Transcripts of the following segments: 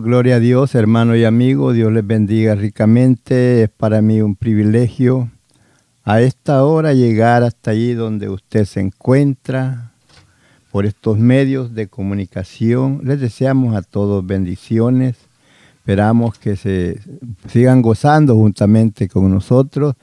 Gloria a Dios, hermano y amigo, Dios les bendiga ricamente. Es para mí un privilegio a esta hora llegar hasta allí donde usted se encuentra por estos medios de comunicación. Les deseamos a todos bendiciones. Esperamos que se sigan gozando juntamente con nosotros.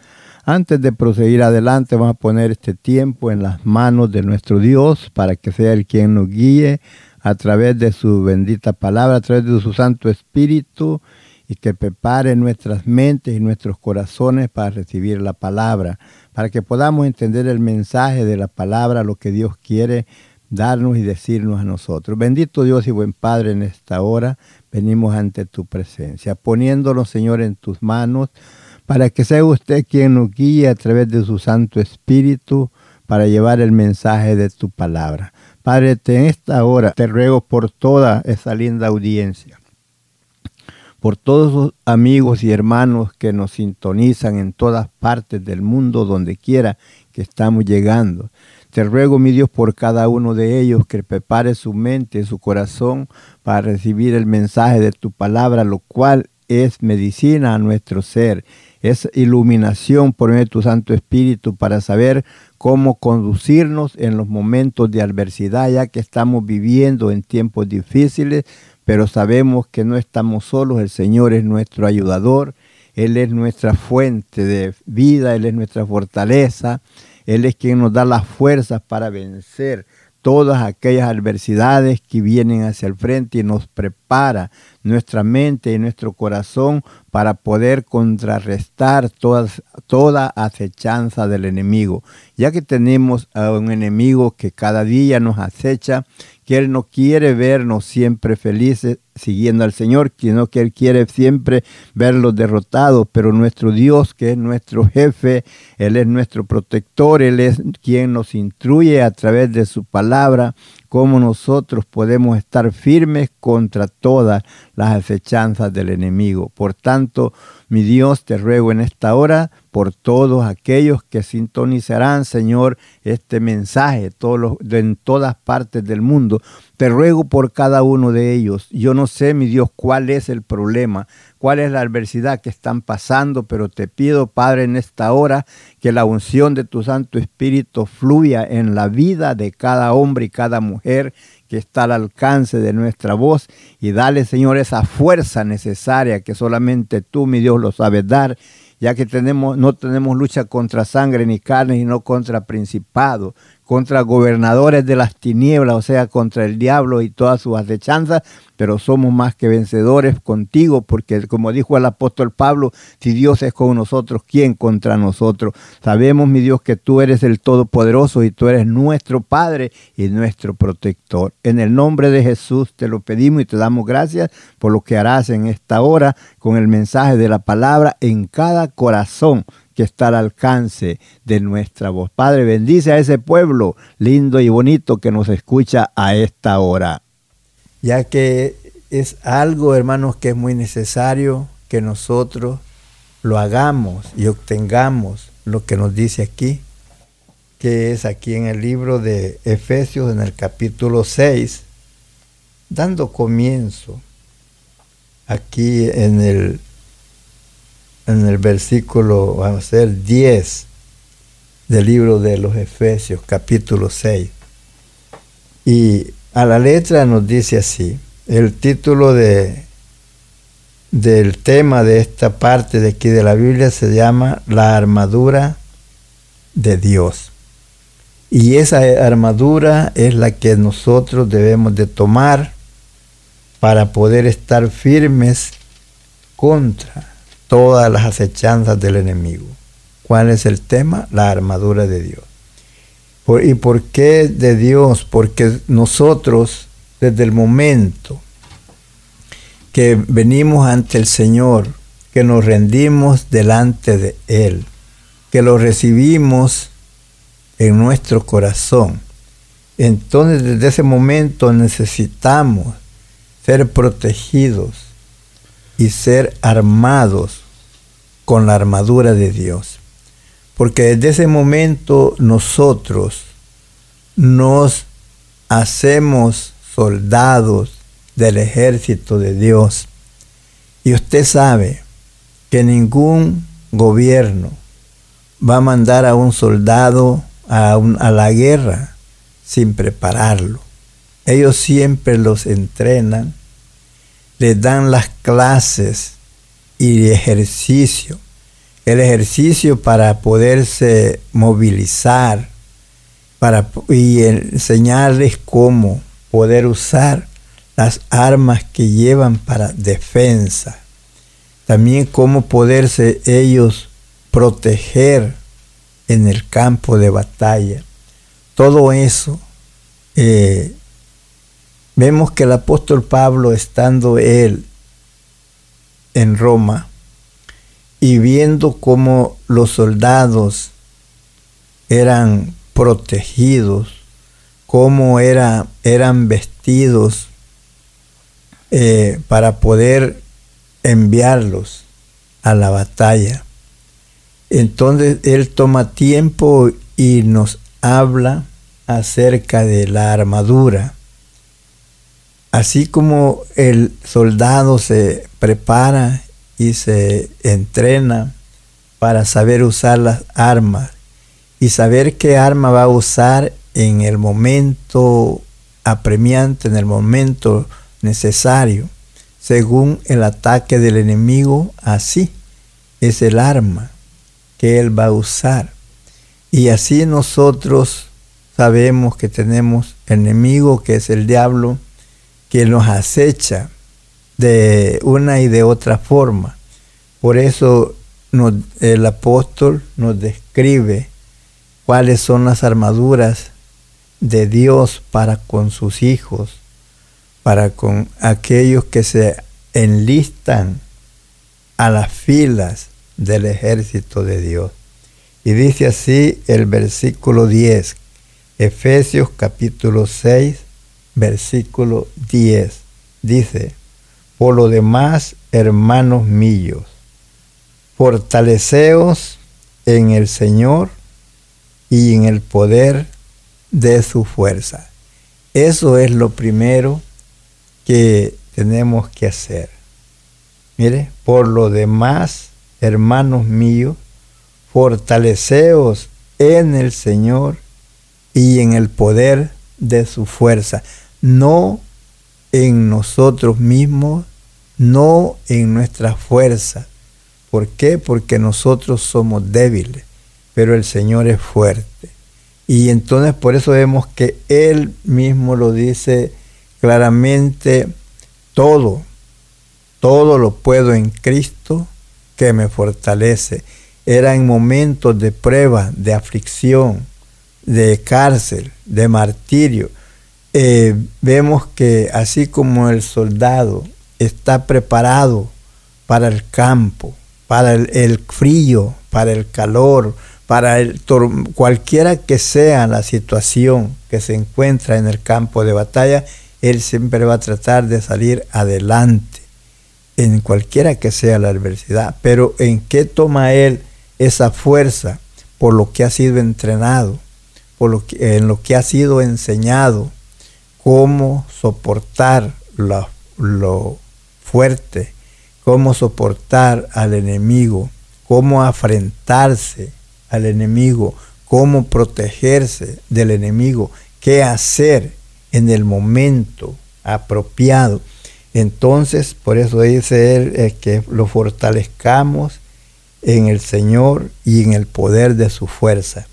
Antes de proseguir adelante, vamos a poner este tiempo en las manos de nuestro Dios para que sea el quien nos guíe a través de su bendita palabra, a través de su Santo Espíritu, y que prepare nuestras mentes y nuestros corazones para recibir la palabra, para que podamos entender el mensaje de la palabra, lo que Dios quiere darnos y decirnos a nosotros. Bendito Dios y buen Padre, en esta hora venimos ante tu presencia, poniéndonos, Señor, en tus manos, para que sea usted quien nos guíe a través de su Santo Espíritu para llevar el mensaje de tu palabra. Padre, en esta hora te ruego por toda esa linda audiencia, por todos los amigos y hermanos que nos sintonizan en todas partes del mundo, donde quiera que estamos llegando. Te ruego, mi Dios, por cada uno de ellos que prepare su mente, su corazón para recibir el mensaje de tu palabra, lo cual es medicina a nuestro ser, es iluminación por medio de tu Santo Espíritu para saber cómo conducirnos en los momentos de adversidad, ya que estamos viviendo en tiempos difíciles, pero sabemos que no estamos solos, el Señor es nuestro ayudador, Él es nuestra fuente de vida, Él es nuestra fortaleza, Él es quien nos da las fuerzas para vencer todas aquellas adversidades que vienen hacia el frente y nos prepara nuestra mente y nuestro corazón para poder contrarrestar todas, toda acechanza del enemigo. Ya que tenemos a un enemigo que cada día nos acecha, que Él no quiere vernos siempre felices siguiendo al Señor, sino que Él quiere siempre verlos derrotados, pero nuestro Dios, que es nuestro jefe, Él es nuestro protector, Él es quien nos instruye a través de su palabra, cómo nosotros podemos estar firmes contra todas las acechanzas del enemigo. Por tanto, mi Dios, te ruego en esta hora por todos aquellos que sintonizarán, Señor, este mensaje en todas partes del mundo. Te ruego por cada uno de ellos. Yo no sé, mi Dios, cuál es el problema, cuál es la adversidad que están pasando, pero te pido, Padre, en esta hora que la unción de tu Santo Espíritu fluya en la vida de cada hombre y cada mujer que está al alcance de nuestra voz y dale, Señor, esa fuerza necesaria que solamente tú, mi Dios, lo sabes dar, ya que tenemos, no tenemos lucha contra sangre ni carne, sino contra principados, contra gobernadores de las tinieblas, o sea, contra el diablo y todas sus acechanzas, pero somos más que vencedores contigo, porque como dijo el apóstol Pablo, si Dios es con nosotros, ¿quién contra nosotros? Sabemos, mi Dios, que tú eres el Todopoderoso y tú eres nuestro Padre y nuestro protector. En el nombre de Jesús te lo pedimos y te damos gracias por lo que harás en esta hora con el mensaje de la palabra en cada corazón que está al alcance de nuestra voz. Padre, bendice a ese pueblo lindo y bonito que nos escucha a esta hora. Ya que es algo, hermanos, que es muy necesario que nosotros lo hagamos y obtengamos lo que nos dice aquí, que es aquí en el libro de Efesios en el capítulo 6, dando comienzo aquí en el en el versículo, vamos a ser 10 del libro de los Efesios, capítulo 6. Y a la letra nos dice así, el título de, del tema de esta parte de aquí de la Biblia se llama La armadura de Dios. Y esa armadura es la que nosotros debemos de tomar para poder estar firmes contra todas las acechanzas del enemigo. ¿Cuál es el tema? La armadura de Dios. ¿Y por qué de Dios? Porque nosotros, desde el momento que venimos ante el Señor, que nos rendimos delante de Él, que lo recibimos en nuestro corazón, entonces desde ese momento necesitamos ser protegidos y ser armados con la armadura de Dios. Porque desde ese momento nosotros nos hacemos soldados del ejército de Dios. Y usted sabe que ningún gobierno va a mandar a un soldado a, a la guerra sin prepararlo. Ellos siempre los entrenan les dan las clases y ejercicio. El ejercicio para poderse movilizar para, y enseñarles cómo poder usar las armas que llevan para defensa. También cómo poderse ellos proteger en el campo de batalla. Todo eso eh, Vemos que el apóstol Pablo, estando él en Roma y viendo cómo los soldados eran protegidos, cómo era, eran vestidos eh, para poder enviarlos a la batalla. Entonces él toma tiempo y nos habla acerca de la armadura Así como el soldado se prepara y se entrena para saber usar las armas y saber qué arma va a usar en el momento apremiante, en el momento necesario, según el ataque del enemigo, así es el arma que él va a usar. Y así nosotros sabemos que tenemos enemigo que es el diablo, que nos acecha de una y de otra forma. Por eso el apóstol nos describe cuáles son las armaduras de Dios para con sus hijos, para con aquellos que se enlistan a las filas del ejército de Dios. Y dice así el versículo 10, Efesios capítulo 6, versículo 10. Dice, por lo demás, hermanos míos, fortaleceos en el Señor y en el poder de su fuerza. Eso es lo primero que tenemos que hacer. Mire, por lo demás, hermanos míos, fortaleceos en el Señor y en el poder de su fuerza, no en nosotros mismos, no en nuestra fuerza. ¿Por qué? Porque nosotros somos débiles, pero el Señor es fuerte. Y entonces por eso vemos que Él mismo lo dice claramente, todo, todo lo puedo en Cristo que me fortalece. Era en momentos de prueba, de aflicción, de cárcel, de martirio. Eh, vemos que así como el soldado está preparado para el campo, para el, frío, para el calor, para el, cualquiera que sea la situación que se encuentra en el campo de batalla, él siempre va a tratar de salir adelante, en cualquiera que sea la adversidad. Pero ¿en qué toma él esa fuerza? Por lo que ha sido entrenado, por lo que, en lo que ha sido enseñado, cómo soportar lo, fuerte, cómo soportar al enemigo, cómo afrentarse al enemigo, cómo protegerse del enemigo, qué hacer en el momento apropiado. Entonces, por eso dice él que lo fortalezcamos en el Señor y en el poder de su fuerza.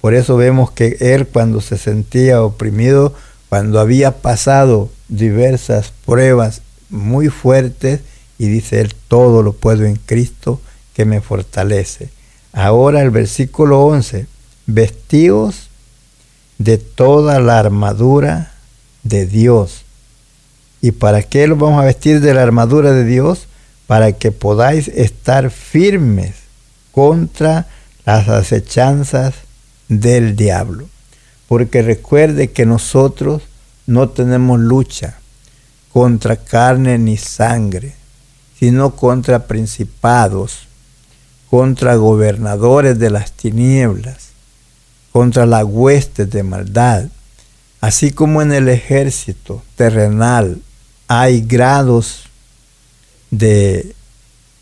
Por eso vemos que él cuando se sentía oprimido, cuando había pasado diversas pruebas muy fuertes, y dice él, todo lo puedo en Cristo que me fortalece. Ahora el versículo 11, vestidos de toda la armadura de Dios. ¿Y para qué lo vamos a vestir de la armadura de Dios? Para que podáis estar firmes contra las acechanzas del diablo. Porque recuerde que nosotros no tenemos lucha contra carne ni sangre, sino contra principados, contra gobernadores de las tinieblas, contra la hueste de maldad. Así como en el ejército terrenal hay grados de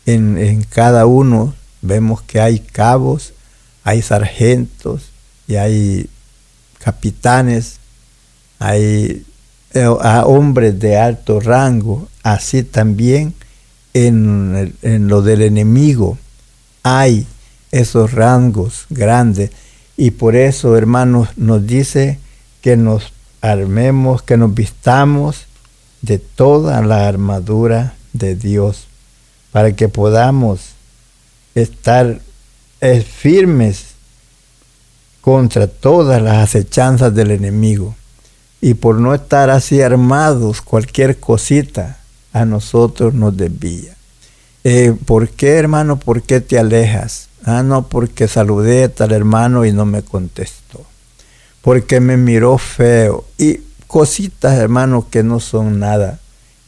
en, en cada uno, vemos que hay cabos, hay sargentos y hay capitanes, hay eh, hombres de alto rango, así también en, en lo del enemigo hay esos rangos grandes. Y por eso, hermanos, nos dice que nos armemos, que nos vistamos de toda la armadura de Dios, para que podamos estar eh, firmes contra todas las acechanzas del enemigo. Y por no estar así armados, cualquier cosita a nosotros nos desvía. Eh, ¿Por qué, hermano? ¿Por qué te alejas? Ah, no, porque saludé a tal hermano y no me contestó. Porque me miró feo. Y cositas, hermano, que no son nada.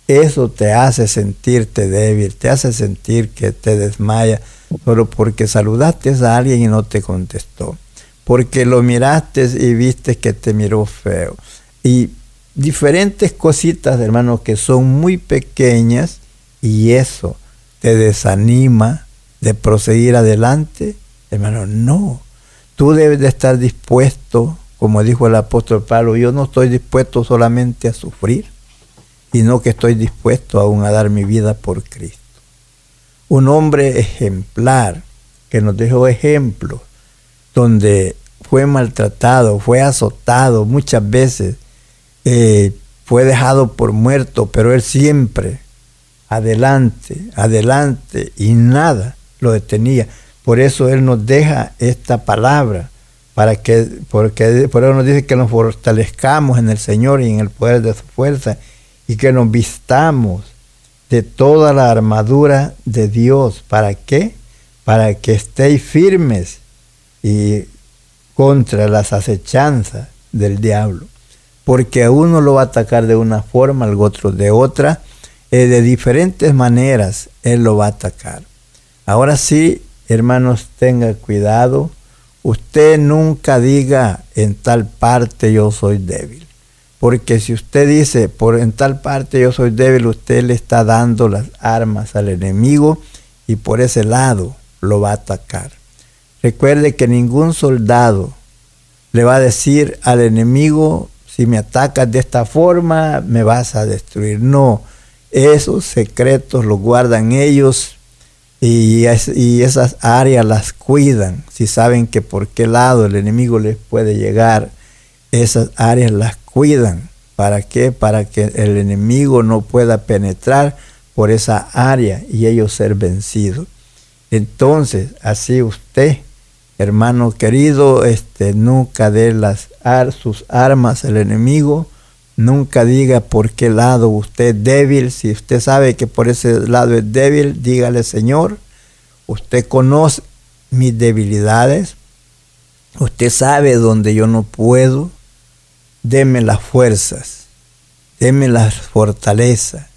Eso te hace sentirte débil, te hace sentir que te desmaya, solo porque saludaste a alguien y no te contestó. Porque lo miraste y viste que te miró feo. Y diferentes cositas, hermano, que son muy pequeñas y eso te desanima de proseguir adelante, hermano, no. Tú debes de estar dispuesto, como dijo el apóstol Pablo, yo no estoy dispuesto solamente a sufrir, sino que estoy dispuesto aún a dar mi vida por Cristo. Un hombre ejemplar que nos dejó ejemplos, donde fue maltratado, fue azotado muchas veces, eh, fue dejado por muerto, pero él siempre adelante, adelante, y nada lo detenía. Por eso Él nos deja esta palabra, para que, porque por eso nos dice que nos fortalezcamos en el Señor y en el poder de su fuerza, y que nos vistamos de toda la armadura de Dios. ¿Para qué? Para que estéis firmes y contra las acechanzas del diablo. Porque a uno lo va a atacar de una forma, al otro de otra, eh, de diferentes maneras Él lo va a atacar. Ahora sí, hermanos, tenga cuidado. Usted nunca diga en tal parte yo soy débil. Porque si usted dice por en tal parte yo soy débil, usted le está dando las armas al enemigo y por ese lado lo va a atacar. Recuerde que ningún soldado le va a decir al enemigo, si me atacas de esta forma, me vas a destruir. No, esos secretos los guardan ellos y, esas áreas las cuidan. Si saben que por qué lado el enemigo les puede llegar, esas áreas las cuidan. ¿Para qué? Para que el enemigo no pueda penetrar por esa área y ellos ser vencidos. Entonces, así usted hermano querido, este, nunca dé las sus armas al enemigo, nunca diga por qué lado usted es débil, si usted sabe que por ese lado es débil, dígale Señor, usted conoce mis debilidades, usted sabe donde yo no puedo, deme las fuerzas, deme la fortaleza,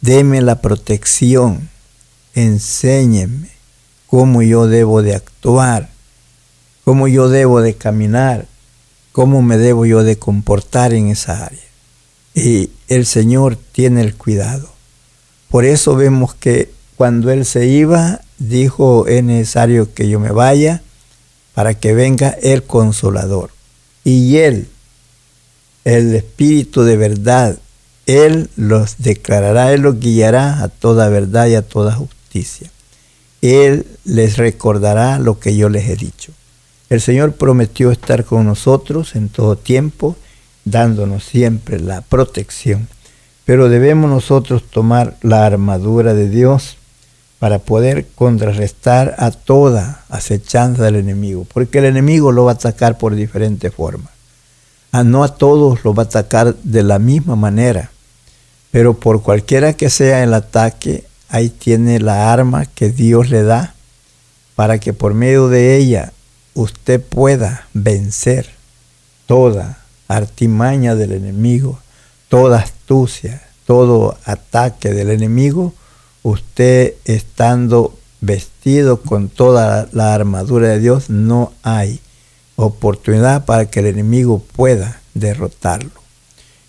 deme la protección, enséñeme cómo yo debo de actuar cómo yo debo de caminar, cómo me debo yo de comportar en esa área. Y el Señor tiene el cuidado. Por eso vemos que cuando Él se iba, dijo, es necesario que yo me vaya para que venga el consolador. Y Él, el Espíritu de verdad, Él los declarará, Él los guiará a toda verdad y a toda justicia. Él les recordará lo que yo les he dicho. El Señor prometió estar con nosotros en todo tiempo, dándonos siempre la protección. Pero debemos nosotros tomar la armadura de Dios para poder contrarrestar a toda acechanza del enemigo, porque el enemigo lo va a atacar por diferentes formas. A no a todos lo va a atacar de la misma manera, pero por cualquiera que sea el ataque, ahí tiene la arma que Dios le da para que por medio de ella usted pueda vencer toda artimaña del enemigo, toda astucia, todo ataque del enemigo, usted estando vestido con toda la armadura de Dios, no hay oportunidad para que el enemigo pueda derrotarlo.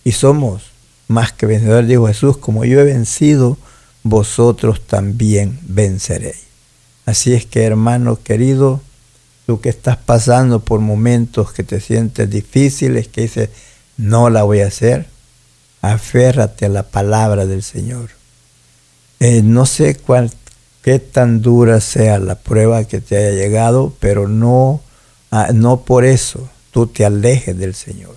Y somos más que vencedores, dijo Jesús, como yo he vencido, vosotros también venceréis. Así es que hermano querido, tú que estás pasando por momentos que te sientes difíciles, que dices, no la voy a hacer, aférrate a la palabra del Señor. Eh, no sé cuál, qué tan dura sea la prueba que te haya llegado, pero no, ah, no por eso tú te alejes del Señor.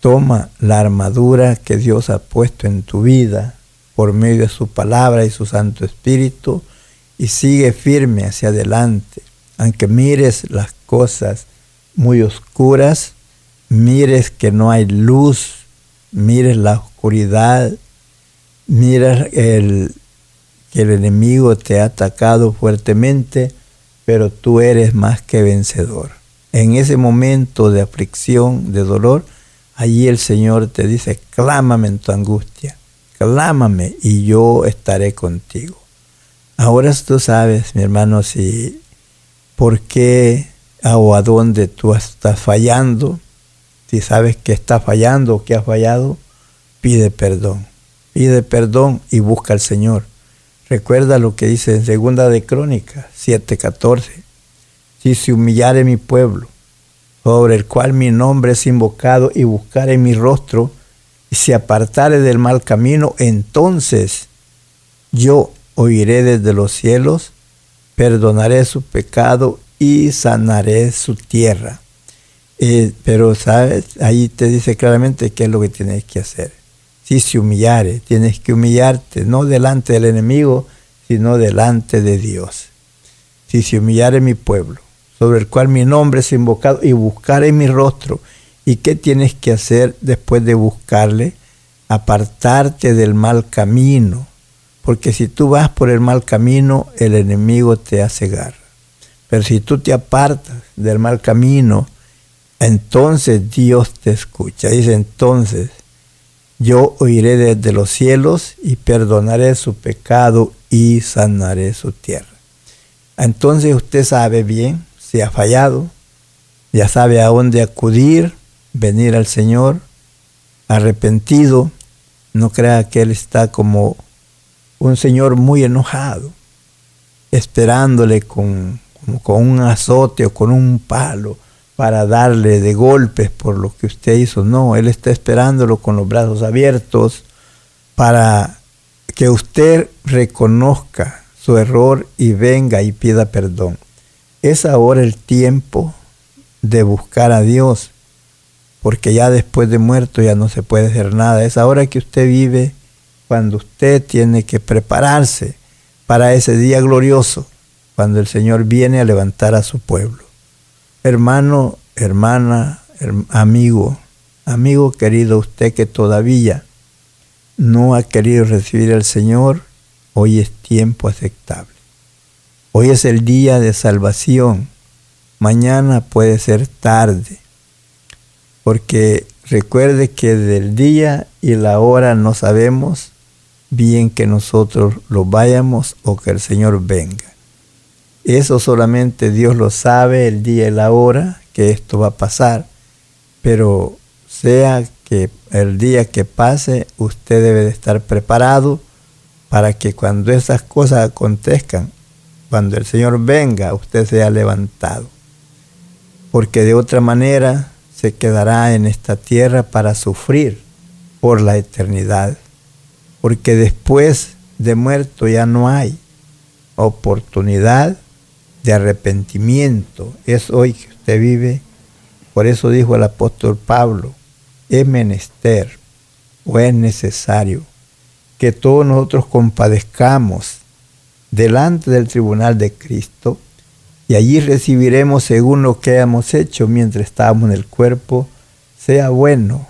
Toma la armadura que Dios ha puesto en tu vida por medio de su palabra y su Santo Espíritu y sigue firme hacia adelante aunque mires las cosas muy oscuras, mires que no hay luz, mires la oscuridad, mires el, que el enemigo te ha atacado fuertemente, pero tú eres más que vencedor. En ese momento de aflicción, de dolor, allí el Señor te dice, clámame en tu angustia, clámame y yo estaré contigo. Ahora tú sabes, mi hermano, si por qué o a dónde tú estás fallando. Si sabes que está fallando o que has fallado, pide perdón. Pide perdón y busca al Señor. Recuerda lo que dice en Segunda de Crónicas 7:14. Si se humillare mi pueblo, sobre el cual mi nombre es invocado, y buscare mi rostro, y se apartare del mal camino, entonces yo oiré desde los cielos perdonaré su pecado y sanaré su tierra. Eh, pero, ¿sabes? Ahí te dice claramente qué es lo que tienes que hacer. Si se humillare, tienes que humillarte, no delante del enemigo, sino delante de Dios. Si se humillare mi pueblo, sobre el cual mi nombre es invocado, y buscare mi rostro. ¿Y qué tienes que hacer después de buscarle? Apartarte del mal camino porque si tú vas por el mal camino, el enemigo te hace garra. Pero si tú te apartas del mal camino, entonces Dios te escucha. Dice entonces, yo oiré desde los cielos y perdonaré su pecado y sanaré su tierra. Entonces usted sabe bien si ha fallado, ya sabe a dónde acudir, venir al Señor arrepentido. No crea que Él está como un Señor muy enojado, esperándole con, con un azote o con un palo para darle de golpes por lo que usted hizo. No, Él está esperándolo con los brazos abiertos para que usted reconozca su error y venga y pida perdón. Es ahora el tiempo de buscar a Dios, porque ya después de muerto ya no se puede hacer nada. Es ahora que usted vive cuando usted tiene que prepararse para ese día glorioso, cuando el Señor viene a levantar a su pueblo. Hermano, hermana, amigo, amigo querido, usted que todavía no ha querido recibir al Señor, hoy es tiempo aceptable. Hoy es el día de salvación. Mañana puede ser tarde. Porque recuerde que del día y la hora no sabemos bien que nosotros lo vayamos o que el Señor venga. Eso solamente Dios lo sabe el día y la hora que esto va a pasar. Pero sea que el día que pase, usted debe de estar preparado para que cuando esas cosas acontezcan, cuando el Señor venga, usted sea levantado. Porque de otra manera se quedará en esta tierra para sufrir por la eternidad. Porque después de muerto ya no hay oportunidad de arrepentimiento. Es hoy que usted vive. Por eso dijo el apóstol Pablo, es menester o es necesario que todos nosotros compadezcamos delante del tribunal de Cristo y allí recibiremos según lo que hemos hecho mientras estábamos en el cuerpo, sea bueno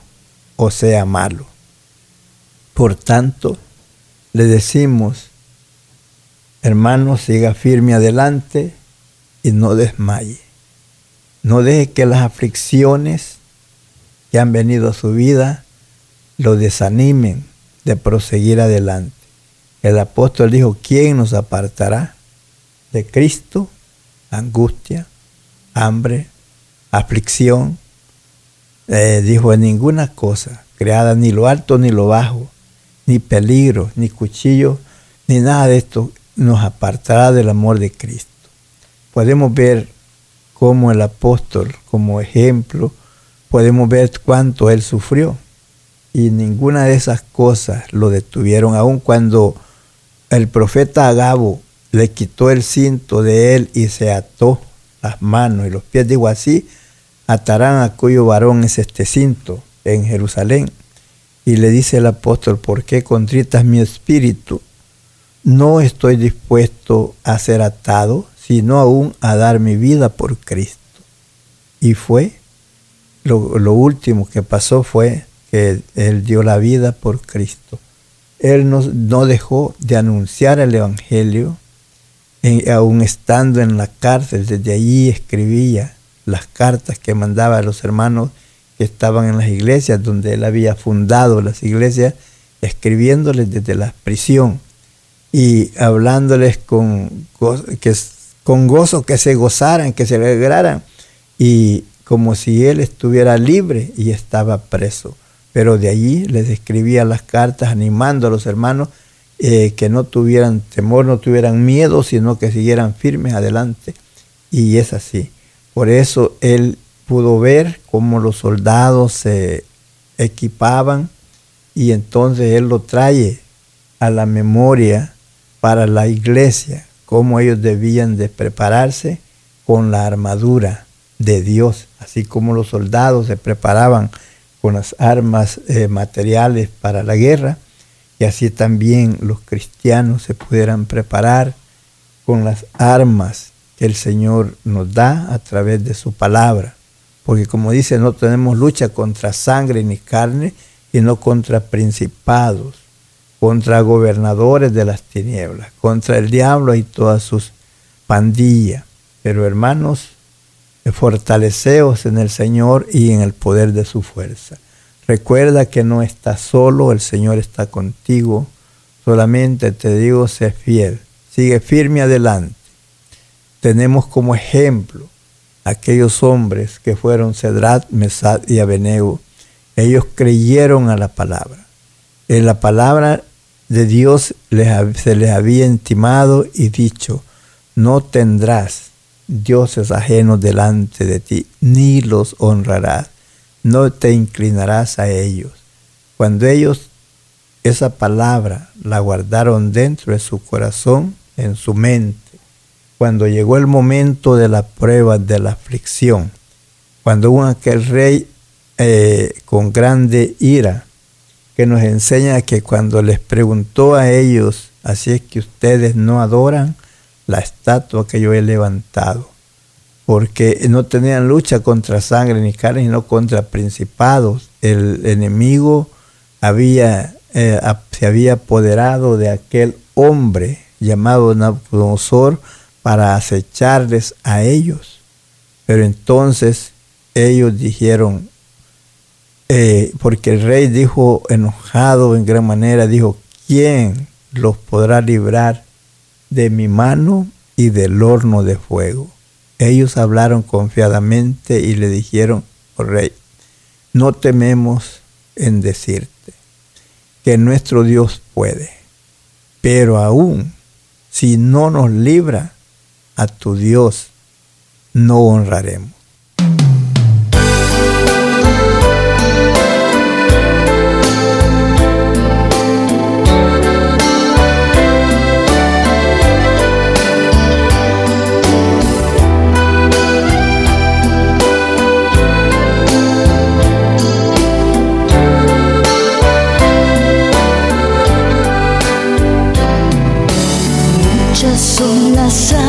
o sea malo. Por tanto, le decimos, hermano, siga firme adelante y no desmaye. No deje que las aflicciones que han venido a su vida lo desanimen de proseguir adelante. El apóstol dijo, ¿quién nos apartará de Cristo? Angustia, hambre, aflicción. Eh, dijo, en ninguna cosa creada, ni lo alto ni lo bajo, ni peligro, ni cuchillo, ni nada de esto nos apartará del amor de Cristo. Podemos ver cómo el apóstol, como ejemplo, podemos ver cuánto él sufrió. Y ninguna de esas cosas lo detuvieron, aun cuando el profeta Agabo le quitó el cinto de él y se ató las manos y los pies. Digo así, atarán a cuyo varón es este cinto en Jerusalén. Y le dice el apóstol, ¿por qué contritas mi espíritu? No estoy dispuesto a ser atado, sino aún a dar mi vida por Cristo. Y fue lo, último que pasó fue que Él dio la vida por Cristo. Él no, no dejó de anunciar el Evangelio, aún estando en la cárcel, desde allí escribía las cartas que mandaba a los hermanos que estaban en las iglesias, donde él había fundado las iglesias, escribiéndoles desde la prisión y hablándoles con, que, con gozo, que se gozaran, que se alegraran. Y como si él estuviera libre y estaba preso. Pero de allí les escribía las cartas animando a los hermanos eh, que no tuvieran temor, no tuvieran miedo, sino que siguieran firmes adelante. Y es así. Por eso él pudo ver cómo los soldados se equipaban y entonces él lo trae a la memoria para la iglesia, cómo ellos debían de prepararse con la armadura de Dios, así como los soldados se preparaban con las armas eh, materiales para la guerra, y así también los cristianos se pudieran preparar con las armas que el Señor nos da a través de su palabra. Porque como dice, no tenemos lucha contra sangre ni carne, sino contra principados, contra gobernadores de las tinieblas, contra el diablo y todas sus pandillas. Pero hermanos, fortaleceos en el Señor y en el poder de su fuerza. Recuerda que no estás solo, el Señor está contigo. Solamente te digo, sé fiel, sigue firme adelante. tenemos como ejemplo aquellos hombres que fueron Cedrat, Mesad y Abeneu. Ellos creyeron a la palabra. En la palabra de Dios se les había intimado y dicho, no tendrás dioses ajenos delante de ti, ni los honrarás, no te inclinarás a ellos. Cuando ellos esa palabra la guardaron dentro de su corazón, en su mente, cuando llegó el momento de la prueba, de la aflicción, cuando hubo aquel rey eh, con grande ira, que nos enseña que cuando les preguntó a ellos, así es que ustedes no adoran la estatua que yo he levantado, porque no tenían lucha contra sangre ni carne, sino contra principados. El enemigo había, eh, se había apoderado de aquel hombre llamado Nabucodonosor para acecharles a ellos. Pero entonces ellos dijeron, eh, porque el rey dijo enojado en gran manera, dijo, ¿quién los podrá librar de mi mano y del horno de fuego? Ellos hablaron confiadamente y le dijeron, oh rey, no tememos en decirte que nuestro Dios puede, pero aún si no nos libra a tu Dios no honraremos. sun.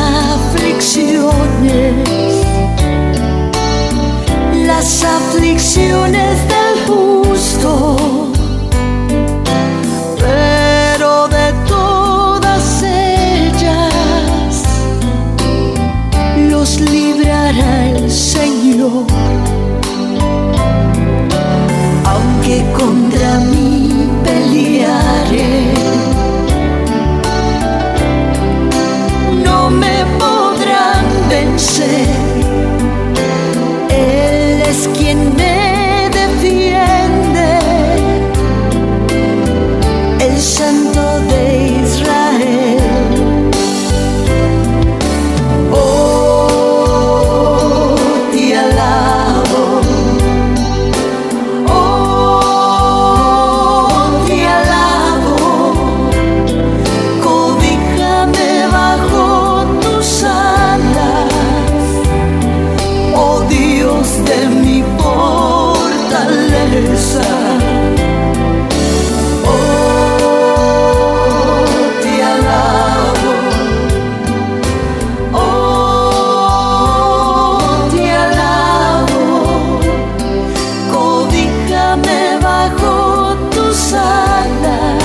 bajo tus alas,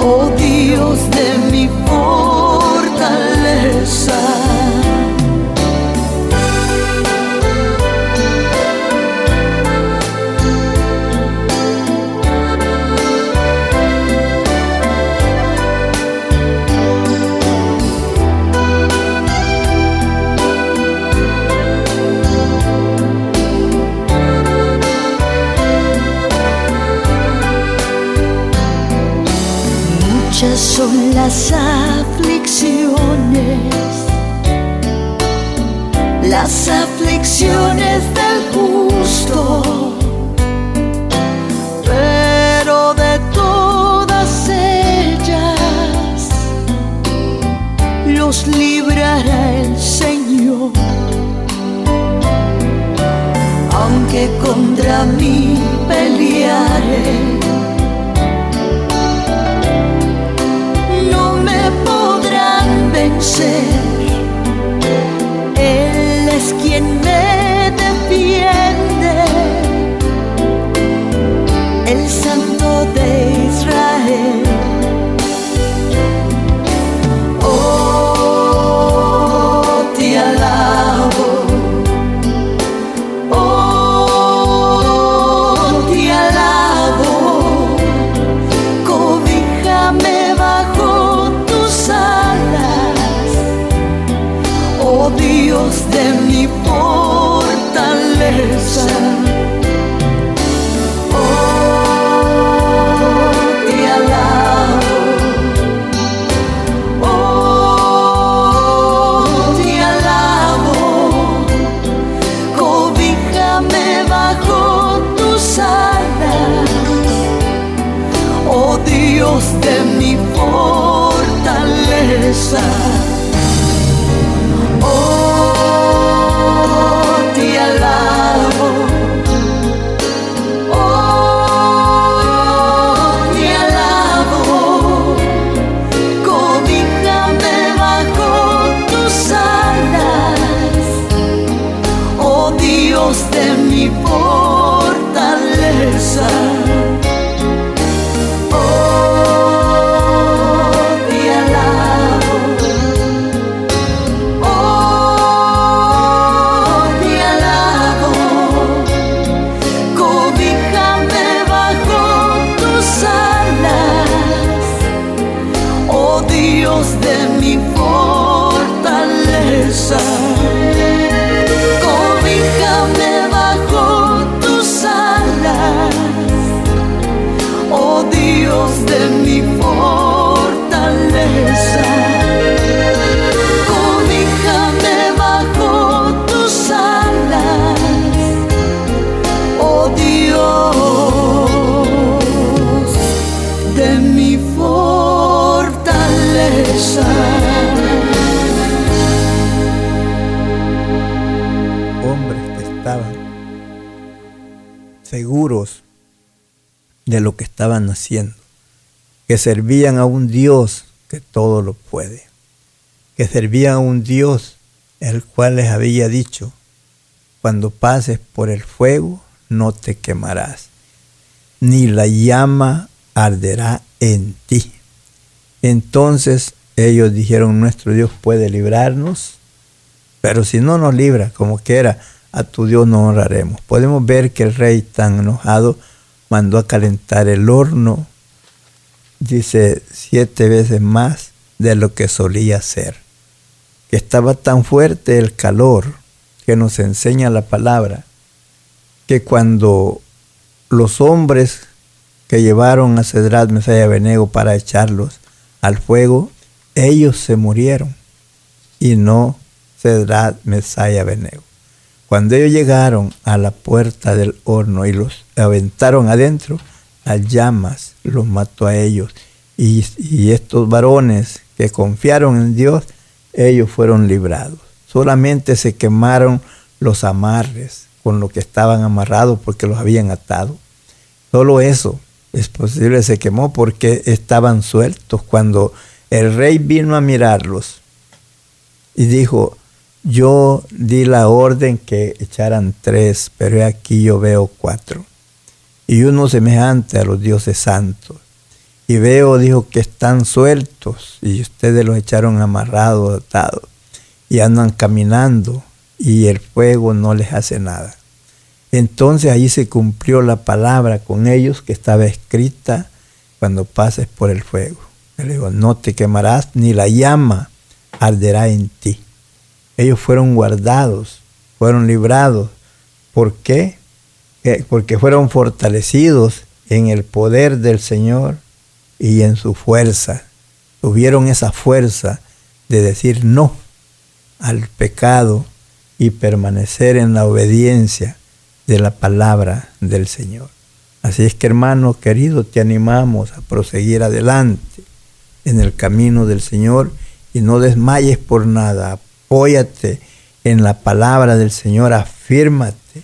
oh Dios son las aflicciones, las aflicciones del justo, pero de todas ellas los librará el Señor. Aunque contra mí pelearé Él es quien me defiende, el Santo de Israel. Que servían a un Dios que todo lo puede, que servían a un Dios el cual les había dicho, cuando pases por el fuego no te quemarás, ni la llama arderá en ti. Entonces ellos dijeron, nuestro Dios puede librarnos pero si no nos libra, como quiera, a tu Dios no honraremos. Podemos ver que el rey tan enojado mandó a calentar el horno, dice, siete veces más de lo que solía ser. Estaba tan fuerte el calor que nos enseña la palabra, que cuando los hombres que llevaron a Cedrat, Mesaya y Abednego para echarlos al fuego, ellos se murieron y no Cedrat, Mesaya y Abednego. Cuando ellos llegaron a la puerta del horno y los aventaron adentro, las llamas los mató a ellos. Y, y estos varones que confiaron en Dios, ellos fueron librados. Solamente se quemaron los amarres con lo que estaban amarrados porque los habían atado. Solo eso es posible, se quemó porque estaban sueltos. Cuando el rey vino a mirarlos y dijo, yo di la orden que echaran tres, pero aquí yo veo cuatro. Y uno semejante a los dioses santos. Y veo, dijo, que están sueltos y ustedes los echaron amarrados, atados. Y andan caminando y el fuego no les hace nada. Entonces allí se cumplió la palabra con ellos que estaba escrita cuando pases por el fuego. Le digo, no te quemarás ni la llama arderá en ti ellos fueron guardados, fueron librados. ¿Por qué? Eh, porque fueron fortalecidos en el poder del Señor y en su fuerza. Tuvieron esa fuerza de decir no al pecado y permanecer en la obediencia de la palabra del Señor. Así es que hermano querido, te animamos a proseguir adelante en el camino del Señor y no desmayes por nada apóyate en la palabra del Señor, afírmate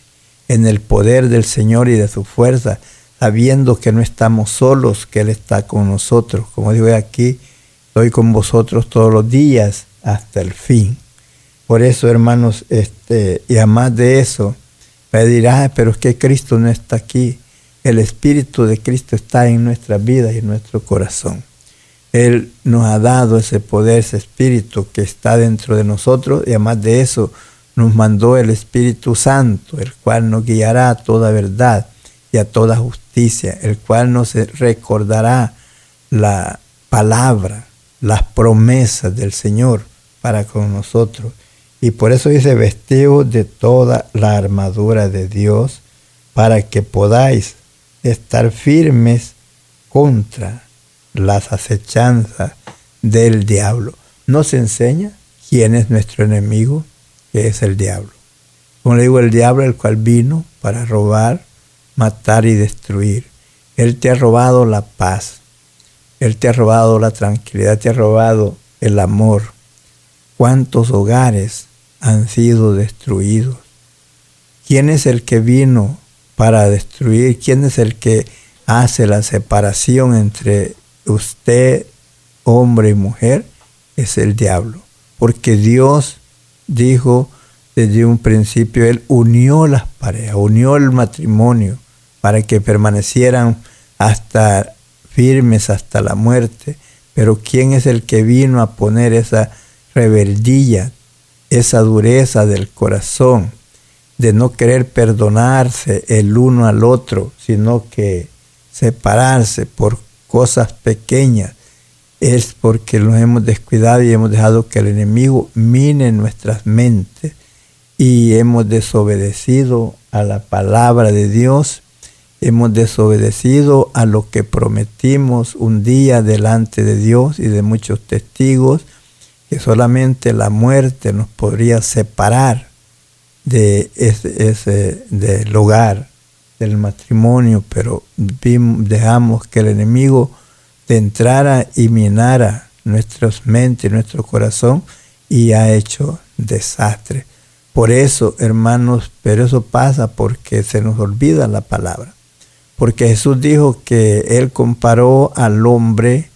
en el poder del Señor y de su fuerza, sabiendo que no estamos solos, que Él está con nosotros. Como digo aquí, estoy con vosotros todos los días hasta el fin. Por eso, hermanos, este, y además de eso, me dirás, pero es que Cristo no está aquí. El Espíritu de Cristo está en nuestra vida y en nuestro corazón. Él nos ha dado ese poder, ese espíritu que está dentro de nosotros y además de eso nos mandó el Espíritu Santo, el cual nos guiará a toda verdad y a toda justicia, el cual nos recordará la palabra, las promesas del Señor para con nosotros. Y por eso dice, vestidos de toda la armadura de Dios, para que podáis estar firmes contra las acechanzas del diablo. Nos enseña quién es nuestro enemigo, que es el diablo. Como le digo, el diablo, el cual vino para robar, matar y destruir. Él te ha robado la paz. Él te ha robado la tranquilidad, te ha robado el amor. ¿Cuántos hogares han sido destruidos? ¿Quién es el que vino para destruir? ¿Quién es el que hace la separación entre usted, hombre y mujer? Es el diablo. Porque Dios dijo desde un principio, Él unió las parejas, unió el matrimonio para que permanecieran hasta firmes hasta la muerte. Pero ¿quién es el que vino a poner esa rebeldía, esa dureza del corazón de no querer perdonarse el uno al otro, sino que separarse por cosas pequeñas? Es porque nos hemos descuidado y hemos dejado que el enemigo mine nuestras mentes y hemos desobedecido a la palabra de Dios hemos desobedecido a lo que prometimos un día delante de Dios y de muchos testigos, que solamente la muerte nos podría separar de ese, del hogar, del matrimonio, pero dejamos que el enemigo entrara y minara nuestras mentes, nuestro corazón y ha hecho desastre. Por eso, hermanos, pero eso pasa porque se nos olvida la palabra porque Jesús dijo que Él comparó al hombre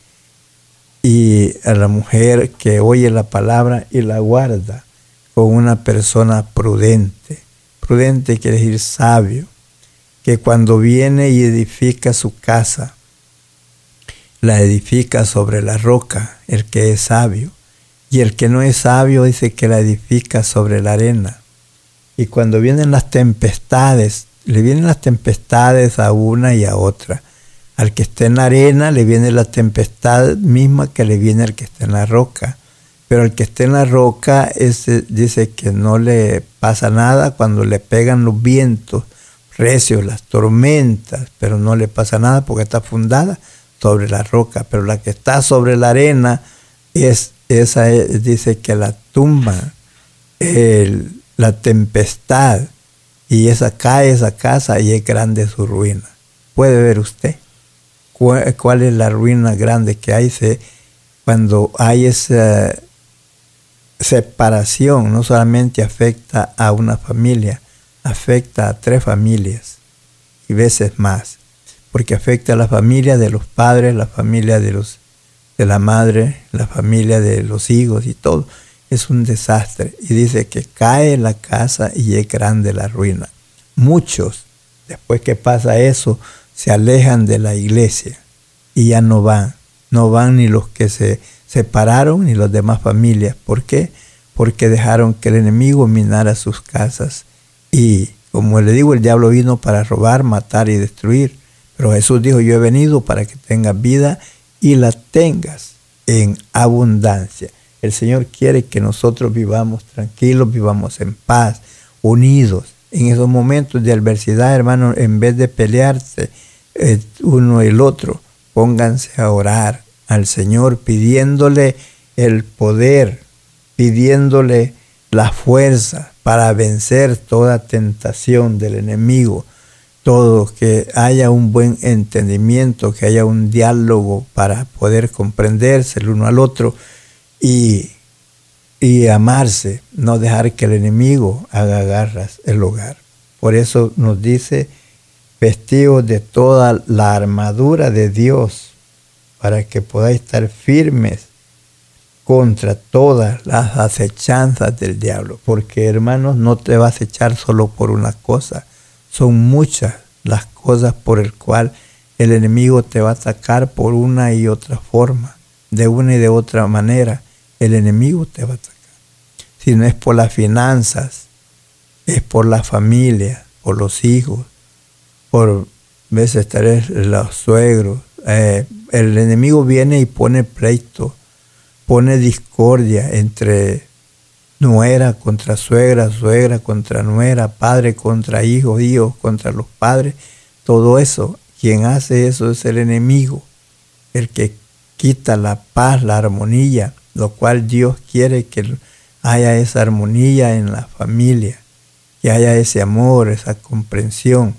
y a la mujer que oye la palabra y la guarda con una persona prudente. Prudente quiere decir sabio, que cuando viene y edifica su casa, la edifica sobre la roca, el que es sabio. Y el que no es sabio dice que la edifica sobre la arena. Y cuando vienen las tempestades, le vienen las tempestades a una y a otra. Al que está en la arena le viene la tempestad misma que le viene al que está en la roca. Pero al que está en la roca ese dice que no le pasa nada cuando le pegan los vientos recios, las tormentas, pero no le pasa nada porque está fundada sobre la roca. Pero la que está sobre la arena es esa dice que la tumba, la tempestad y esa cae esa casa y es grande su ruina. Puede ver usted cuál, es la ruina grande que hay cuando hay esa separación, no solamente afecta a una familia, afecta a tres familias y veces más, porque afecta a la familia de los padres, la familia de los de la madre, la familia de los hijos y todo es un desastre. Y dice que cae la casa y es grande la ruina. Muchos, después que pasa eso, se alejan de la iglesia y ya no van. No van ni los que se separaron ni las demás familias. ¿Por qué? Porque dejaron que el enemigo minara sus casas. Y como le digo, el diablo vino para robar, matar y destruir. Pero Jesús dijo, yo he venido para que tengas vida y la tengas en abundancia. El Señor quiere que nosotros vivamos tranquilos, vivamos en paz, unidos. En esos momentos de adversidad, hermano, en vez de pelearse eh, uno y el otro, pónganse a orar al Señor pidiéndole el poder, pidiéndole la fuerza para vencer toda tentación del enemigo, todo, que haya un buen entendimiento, que haya un diálogo para poder comprenderse el uno al otro y, y amarse, no dejar que el enemigo haga garras el hogar. Por eso nos dice, vestidos de toda la armadura de Dios, para que podáis estar firmes contra todas las acechanzas del diablo. Porque hermanos, no te vas a echar solo por una cosa, son muchas las cosas por el cual el enemigo te va a atacar por una y otra forma, de una y de otra manera el enemigo te va a atacar. Si no es por las finanzas, es por la familia, por los hijos, por veces tal los suegros. Eh, el enemigo viene y pone pleito, pone discordia entre nuera contra suegra, suegra contra nuera, padre contra hijo, hijos contra los padres. Todo eso, quien hace eso es el enemigo, el que quita la paz, la armonía, lo cual Dios quiere que haya esa armonía en la familia, que haya ese amor, esa comprensión,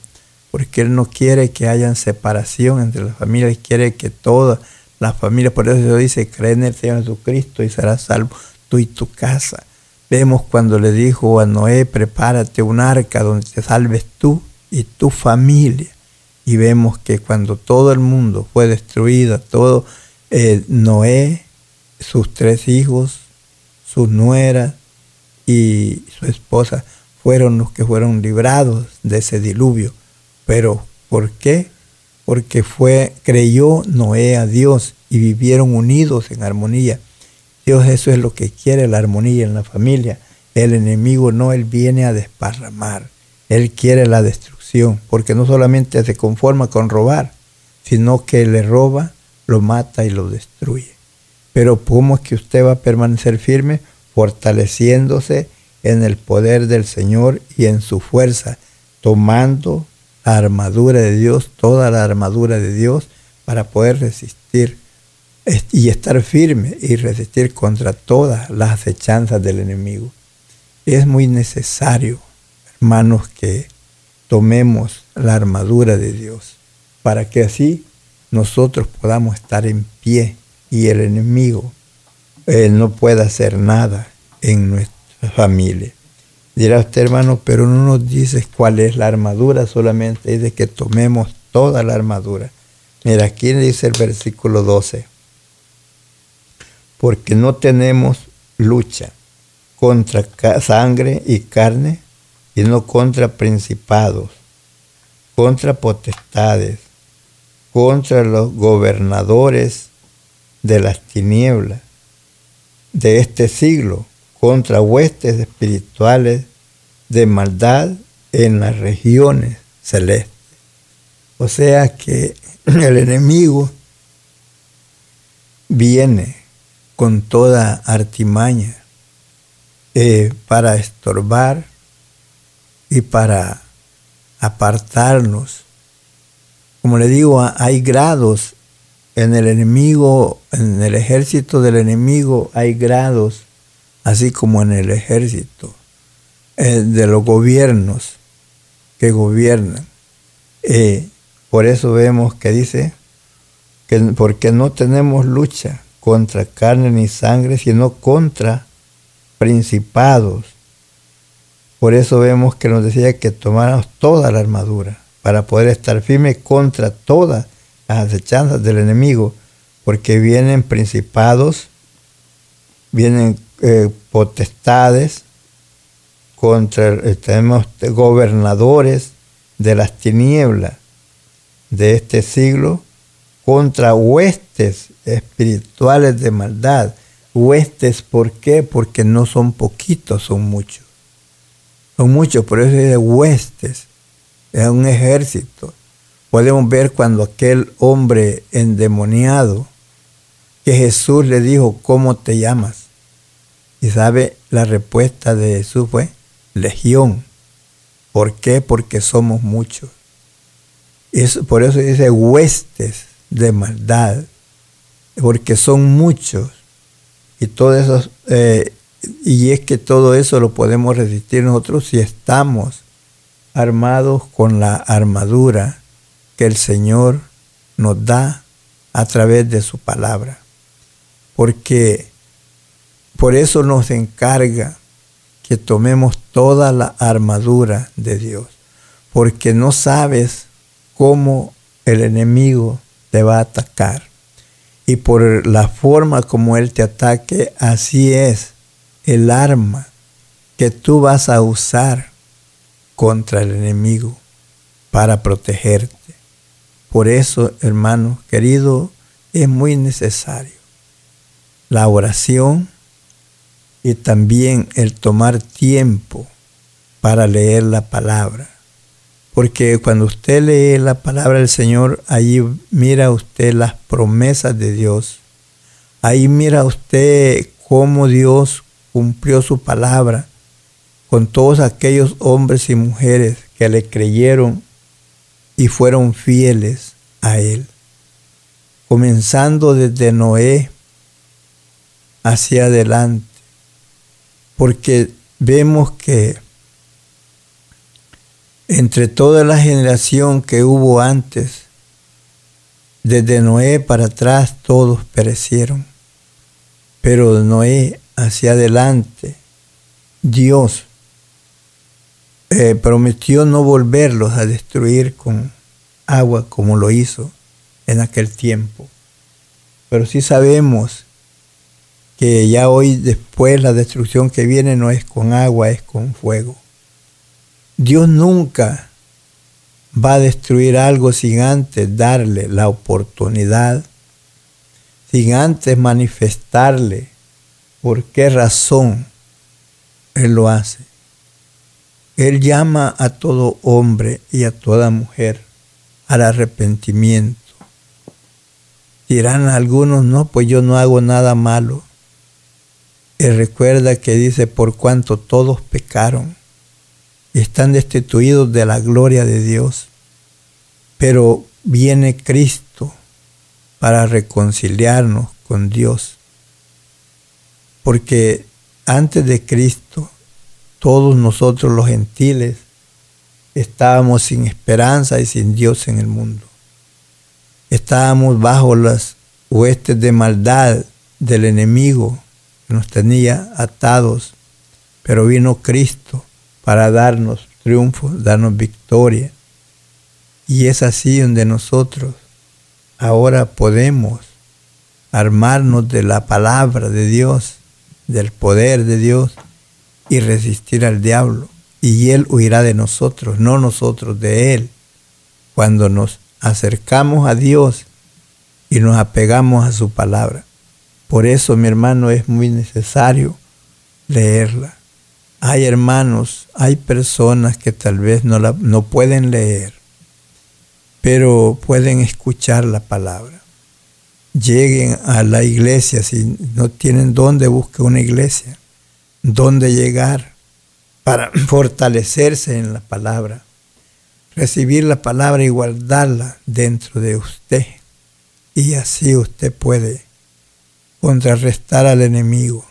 porque Él no quiere que haya separación entre las familias, quiere que todas la familia. Por eso dice, cree en el Señor Jesucristo y serás salvo tú y tu casa. Vemos cuando le dijo a Noé, prepárate un arca donde te salves tú y tu familia. Y vemos que cuando todo el mundo fue destruido, todo eh, Noé, sus tres hijos, sus nueras y su esposa fueron los que fueron librados de ese diluvio. Pero ¿por qué? Porque fue creyó Noé a Dios y vivieron unidos en armonía. Dios eso es lo que quiere, la armonía en la familia. El enemigo no, él viene a desparramar. Él quiere la destrucción, porque no solamente se conforma con robar, sino que le roba, lo mata y lo destruye. Pero ¿cómo es que usted va a permanecer firme? Fortaleciéndose en el poder del Señor y en su fuerza, tomando la armadura de Dios, toda la armadura de Dios, para poder resistir y estar firme y resistir contra todas las acechanzas del enemigo. Es muy necesario, hermanos, que tomemos la armadura de Dios para que así nosotros podamos estar en pie y el enemigo eh, no pueda hacer nada en nuestra familia. Dirá usted, hermano, pero no nos dices cuál es la armadura, solamente dice que tomemos toda la armadura. Mira, aquí dice el versículo 12 porque no tenemos lucha contra sangre y carne, sino contra principados, contra potestades, contra los gobernadores de las tinieblas de este siglo, contra huestes espirituales de maldad en las regiones celestes. O sea que el enemigo viene con toda artimaña eh, para estorbar y para apartarnos. Como le digo, hay grados en el enemigo, en el ejército del enemigo hay grados, así como en el ejército eh, de los gobiernos que gobiernan. Por eso vemos que dice que porque no tenemos lucha contra carne ni sangre, sino contra principados. Por eso vemos que nos decía que tomáramos toda la armadura para poder estar firme contra todas las acechanzas del enemigo, porque vienen principados, vienen eh, potestades, contra, eh, tenemos gobernadores de las tinieblas de este siglo, contra huestes espirituales de maldad. Huestes, ¿por qué? Porque no son poquitos, son muchos. Son muchos, por eso es huestes. Es un ejército. Podemos ver cuando aquel hombre endemoniado, que Jesús le dijo, ¿cómo te llamas? Y sabe, la respuesta de Jesús fue, legión. ¿Por qué? Porque somos muchos. por eso dice huestes de maldad porque son muchos y todo eso eh, y es que todo eso lo podemos resistir nosotros si estamos armados con la armadura que el Señor nos da a través de su palabra. Porque por eso nos encarga que tomemos toda la armadura de Dios, porque no sabes cómo el enemigo te va a atacar y por la forma como Él te ataque, así es el arma que tú vas a usar contra el enemigo para protegerte. Por eso, hermano querido, es muy necesario la oración y también el tomar tiempo para leer la palabra. Porque cuando usted lee la palabra del Señor, ahí mira usted las promesas de Dios. Ahí mira usted cómo Dios cumplió su palabra con todos aquellos hombres y mujeres que le creyeron y fueron fieles a Él. Comenzando desde Noé hacia adelante. Porque vemos que entre toda la generación que hubo antes desde Noé para atrás todos perecieron. Pero de Noé hacia adelante, Dios eh, prometió no volverlos a destruir con agua como lo hizo en aquel tiempo. Pero sí sabemos que ya hoy después la destrucción que viene no es con agua, es con fuego. Dios nunca va a destruir algo sin antes darle la oportunidad, sin antes manifestarle por qué razón Él lo hace. Él llama a todo hombre y a toda mujer al arrepentimiento. Dirán algunos, no, pues yo no hago nada malo. Y recuerda que dice, por cuanto todos pecaron y están destituidos de la gloria de Dios. Pero viene Cristo para reconciliarnos con Dios. Porque antes de Cristo, todos nosotros los gentiles estábamos sin esperanza y sin Dios en el mundo. Estábamos bajo las huestes de maldad del enemigo nos tenía atados, pero vino Cristo para darnos triunfo, darnos victoria. Y es así donde nosotros ahora podemos armarnos de la palabra de Dios, del poder de Dios y resistir al diablo. Y Él huirá de nosotros, no nosotros de Él. Cuando nos acercamos a Dios y nos apegamos a su palabra. Por eso, mi hermano, es muy necesario leerla. Hay hermanos, hay personas que tal vez no, la, no pueden leer, pero pueden escuchar la palabra. Lleguen a la iglesia, si no tienen dónde, busquen una iglesia, dónde llegar para fortalecerse en la palabra, recibir la palabra y guardarla dentro de usted. Y así usted puede contrarrestar al enemigo,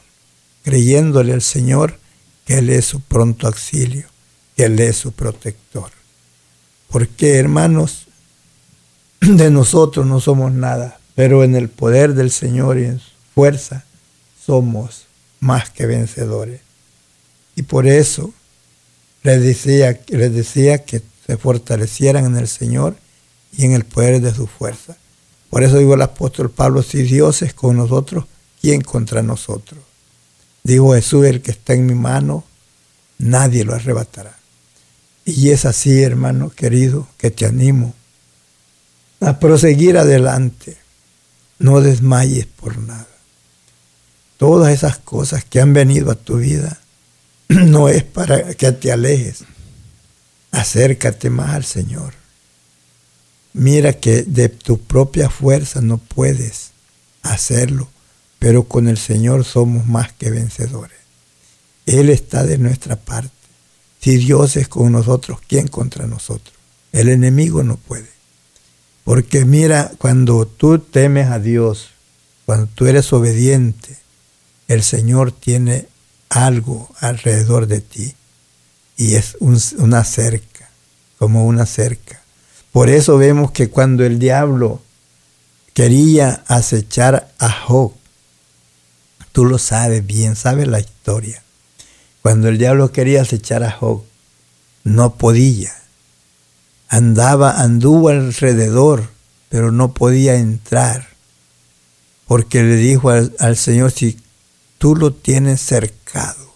creyéndole al Señor que Él es su pronto auxilio, que Él es su protector. Porque, hermanos, de nosotros no somos nada, pero en el poder del Señor y en su fuerza somos más que vencedores. Y por eso les decía, les decía que se fortalecieran en el Señor y en el poder de su fuerza. Por eso digo el apóstol Pablo, si Dios es con nosotros, ¿quién contra nosotros? Digo Jesús, el que está en mi mano, nadie lo arrebatará. Y es así, hermano querido, que te animo a proseguir adelante. No desmayes por nada. Todas esas cosas que han venido a tu vida no es para que te alejes. Acércate más al Señor. Mira que de tu propia fuerza no puedes hacerlo pero con el Señor somos más que vencedores. Él está de nuestra parte. Si Dios es con nosotros, ¿quién contra nosotros? El enemigo no puede. Porque mira, cuando tú temes a Dios, cuando tú eres obediente, el Señor tiene algo alrededor de ti y es una cerca, como una cerca. Por eso vemos que cuando el diablo quería acechar a Job, Tú lo sabes bien, sabes la historia. Cuando el diablo quería acechar a Job, no podía. Andaba, anduvo alrededor, pero no podía entrar. Porque le dijo al, al Señor, si tú lo tienes cercado.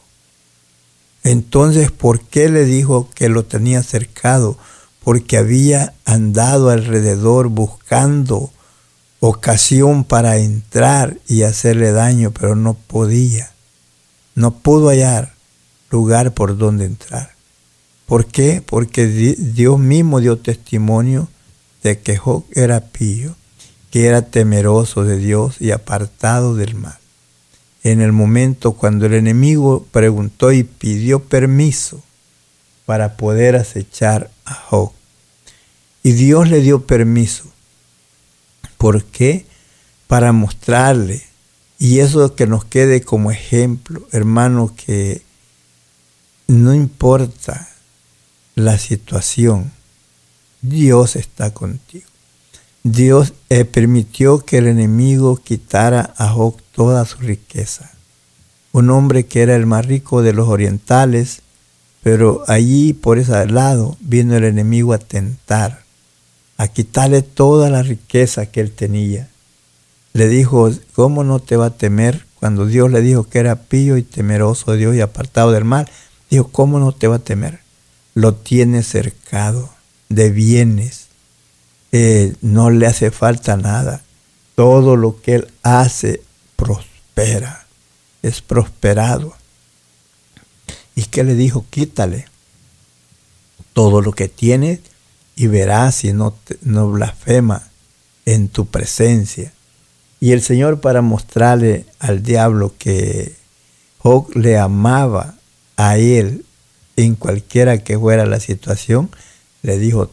Entonces, ¿por qué le dijo que lo tenía cercado? Porque había andado alrededor buscando ocasión para entrar y hacerle daño, pero no podía. No pudo hallar lugar por donde entrar. ¿Por qué? Porque Dios mismo dio testimonio de que Job era pío, que era temeroso de Dios y apartado del mal. En el momento cuando el enemigo preguntó y pidió permiso para poder acechar a Job, y Dios le dio permiso, ¿Por qué? Para mostrarle. Y eso que nos quede como ejemplo, hermano, que no importa la situación, Dios está contigo. Dios eh, permitió que el enemigo quitara a Job toda su riqueza. Un hombre que era el más rico de los orientales, pero allí por ese lado vino el enemigo a tentar, a quitarle toda la riqueza que él tenía. Le dijo, ¿cómo no te va a temer? Cuando Dios le dijo que era pío y temeroso de Dios y apartado del mal, dijo, ¿cómo no te va a temer? Lo tiene cercado de bienes eh, no le hace falta nada. Todo lo que él hace prospera, es prosperado. ¿Y qué le dijo? Quítale todo lo que tiene y verás si no, no blasfema en tu presencia. Y el Señor para mostrarle al diablo que Job le amaba a él en cualquiera que fuera la situación, le dijo,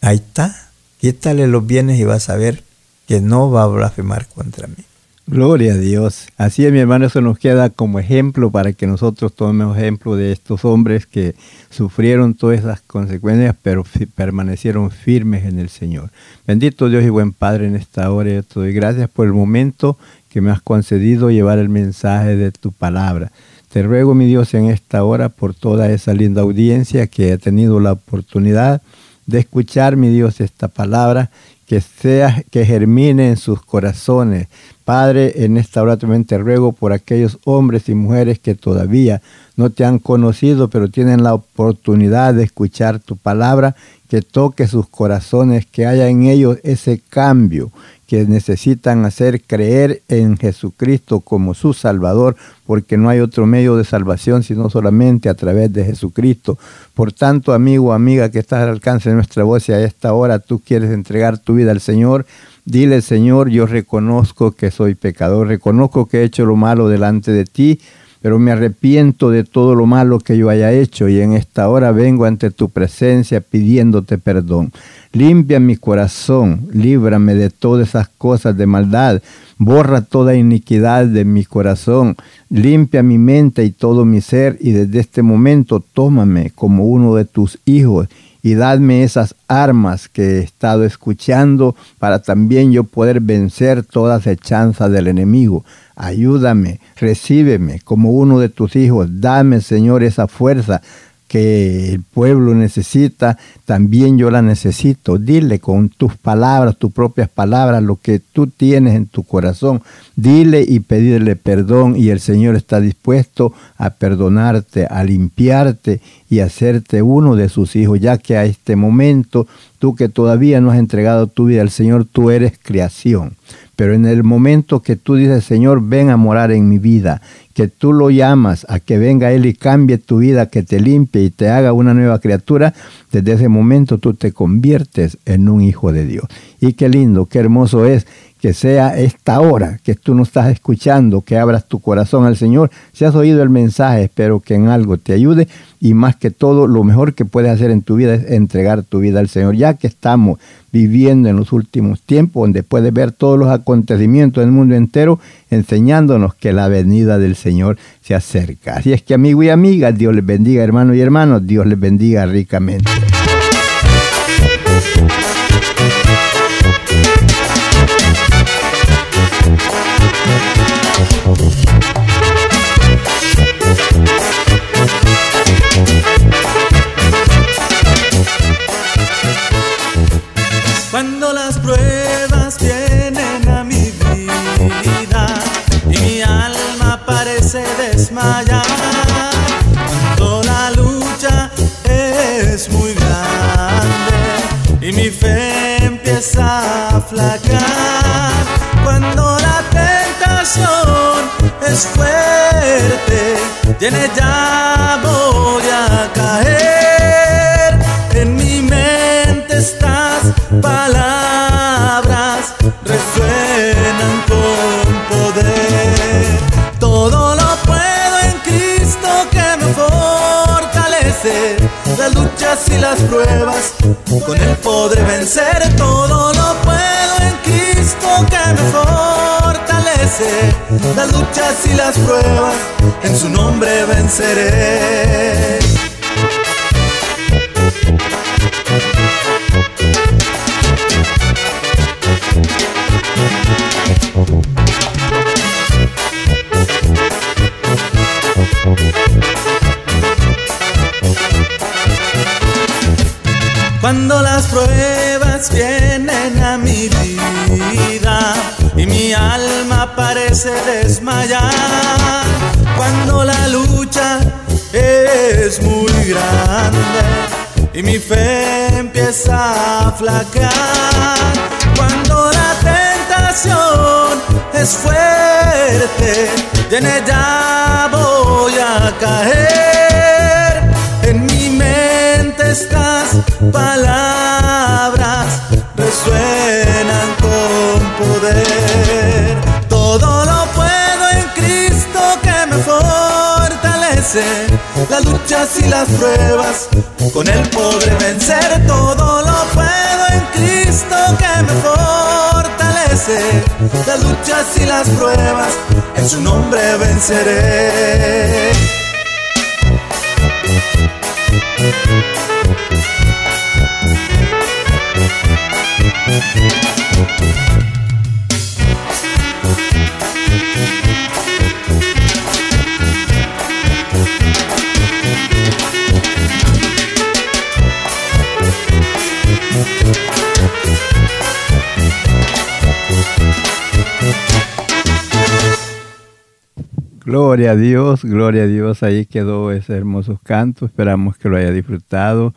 ahí está, quítale los bienes y vas a ver que no va a blasfemar contra mí. Gloria a Dios. Así es, mi hermano, eso nos queda como ejemplo para que nosotros tomemos ejemplo de estos hombres que sufrieron todas esas consecuencias, pero permanecieron firmes en el Señor. Bendito Dios y buen Padre en esta hora. Yo te doy gracias por el momento que me has concedido llevar el mensaje de tu palabra. Te ruego, mi Dios, en esta hora por toda esa linda audiencia que ha tenido la oportunidad de escuchar, mi Dios, esta palabra, que sea, que germine en sus corazones. Padre, en esta hora también te ruego por aquellos hombres y mujeres que todavía no te han conocido, pero tienen la oportunidad de escuchar tu palabra, que toque sus corazones, que haya en ellos ese cambio, que necesitan hacer creer en Jesucristo como su Salvador, porque no hay otro medio de salvación sino solamente a través de Jesucristo. Por tanto, amigo amiga que estás al alcance de nuestra voz y a esta hora tú quieres entregar tu vida al Señor, dile Señor, yo reconozco que soy pecador, reconozco que he hecho lo malo delante de ti, pero me arrepiento de todo lo malo que yo haya hecho y en esta hora vengo ante tu presencia pidiéndote perdón. Limpia mi corazón, líbrame de todas esas cosas de maldad, borra toda iniquidad de mi corazón, limpia mi mente y todo mi ser y desde este momento tómame como uno de tus hijos y dadme esas armas que he estado escuchando para también yo poder vencer toda hechanzas del enemigo. Ayúdame, recíbeme como uno de tus hijos, dame Señor esa fuerza que el pueblo necesita, también yo la necesito. Dile con tus palabras, tus propias palabras, lo que tú tienes en tu corazón. Dile y pedirle perdón y el Señor está dispuesto a perdonarte, a limpiarte y hacerte uno de sus hijos, ya que a este momento, tú que todavía no has entregado tu vida al Señor, tú eres creación. Pero en el momento que tú dices, Señor, ven a morar en mi vida, que tú lo llamas a que venga Él y cambie tu vida, que te limpie y te haga una nueva criatura, desde ese momento tú te conviertes en un hijo de Dios. Y qué lindo, qué hermoso es que sea esta hora que tú no estás escuchando, que abras tu corazón al Señor. Si has oído el mensaje, espero que en algo te ayude y más que todo, lo mejor que puedes hacer en tu vida es entregar tu vida al Señor, ya que estamos viviendo en los últimos tiempos, donde puedes ver todos los acontecimientos del mundo entero, enseñándonos que la venida del Señor se acerca. Así es que amigo y amiga, Dios les bendiga hermanos y hermanos, Dios les bendiga ricamente. Empieza a flacar, cuando la tentación es fuerte, tiene ya voy a caer en mi mente estas palabras resuenan con poder. Todo lo puedo en Cristo que me fortalece. Las luchas y las pruebas, con Él podré vencer. Todo lo puedo que me fortalece. Las luchas y las pruebas, en su nombre venceré. Cuando las pruebas vienen parece desmayar. Cuando la lucha es muy grande y mi fe empieza a flaquear. Cuando la tentación es fuerte y en ella voy a caer. En mi mente estas palabras resuenan con poder. Las luchas y las pruebas, con Él podré vencer. Todo lo puedo en Cristo que me fortalece. Las luchas y las pruebas, en su nombre venceré. Gloria a Dios, gloria a Dios. Ahí quedó ese hermoso canto. Esperamos que lo haya disfrutado.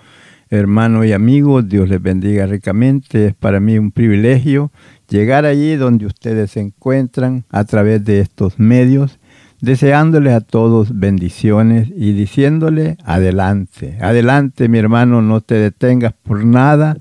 Hermanos y amigos, Dios les bendiga ricamente. Es para mí un privilegio llegar allí donde ustedes se encuentran a través de estos medios, deseándoles a todos bendiciones y diciéndole adelante, adelante mi hermano, no te detengas por nada,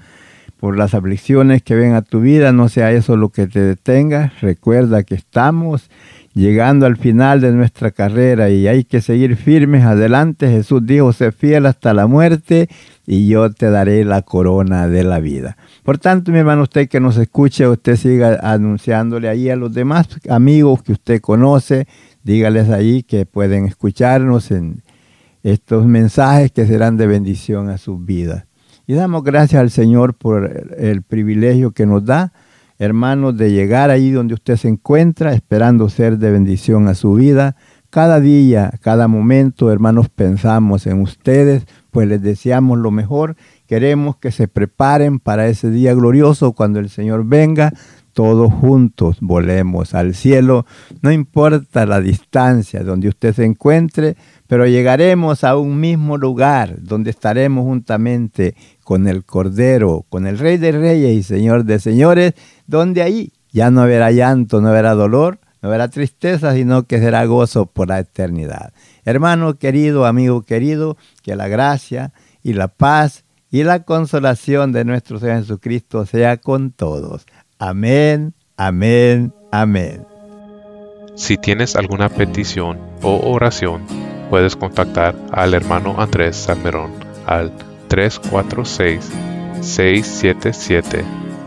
por las aflicciones que ven a tu vida, no sea eso lo que te detenga. Recuerda que estamos llegando al final de nuestra carrera y hay que seguir firmes adelante. Jesús dijo, sé fiel hasta la muerte y yo te daré la corona de la vida. Por tanto, mi hermano, usted que nos escuche, usted siga anunciándole ahí a los demás amigos que usted conoce, dígales ahí que pueden escucharnos en estos mensajes que serán de bendición a sus vidas. Y damos gracias al Señor por el privilegio que nos da hermanos, de llegar ahí donde usted se encuentra, esperando ser de bendición a su vida. Cada día, cada momento, hermanos, pensamos en ustedes, pues les deseamos lo mejor. Queremos que se preparen para ese día glorioso cuando el Señor venga. Todos juntos volemos al cielo. No importa la distancia donde usted se encuentre, pero llegaremos a un mismo lugar donde estaremos juntamente con el Cordero, con el Rey de Reyes y Señor de Señores, donde ahí ya no habrá llanto, no habrá dolor, no habrá tristeza, sino que será gozo por la eternidad. Hermano querido, amigo querido, que la gracia y la paz y la consolación de nuestro Señor Jesucristo sea con todos. Amén, amén, amén. Si tienes alguna petición o oración, puedes contactar al hermano Andrés Salmerón al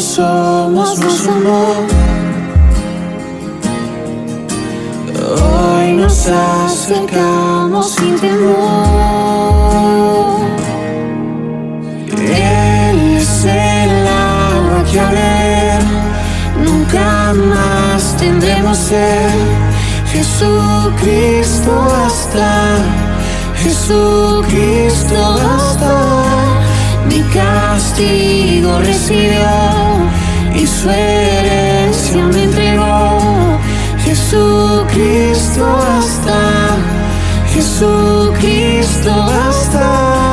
sus somos más amor. Hoy nos acercamos sin temor. Él es el agua que a ver nunca más tendremos ser. Jesucristo hasta, Jesucristo hasta mi castigo recibió y su herencia me entregó. Jesucristo hasta, Jesucristo basta.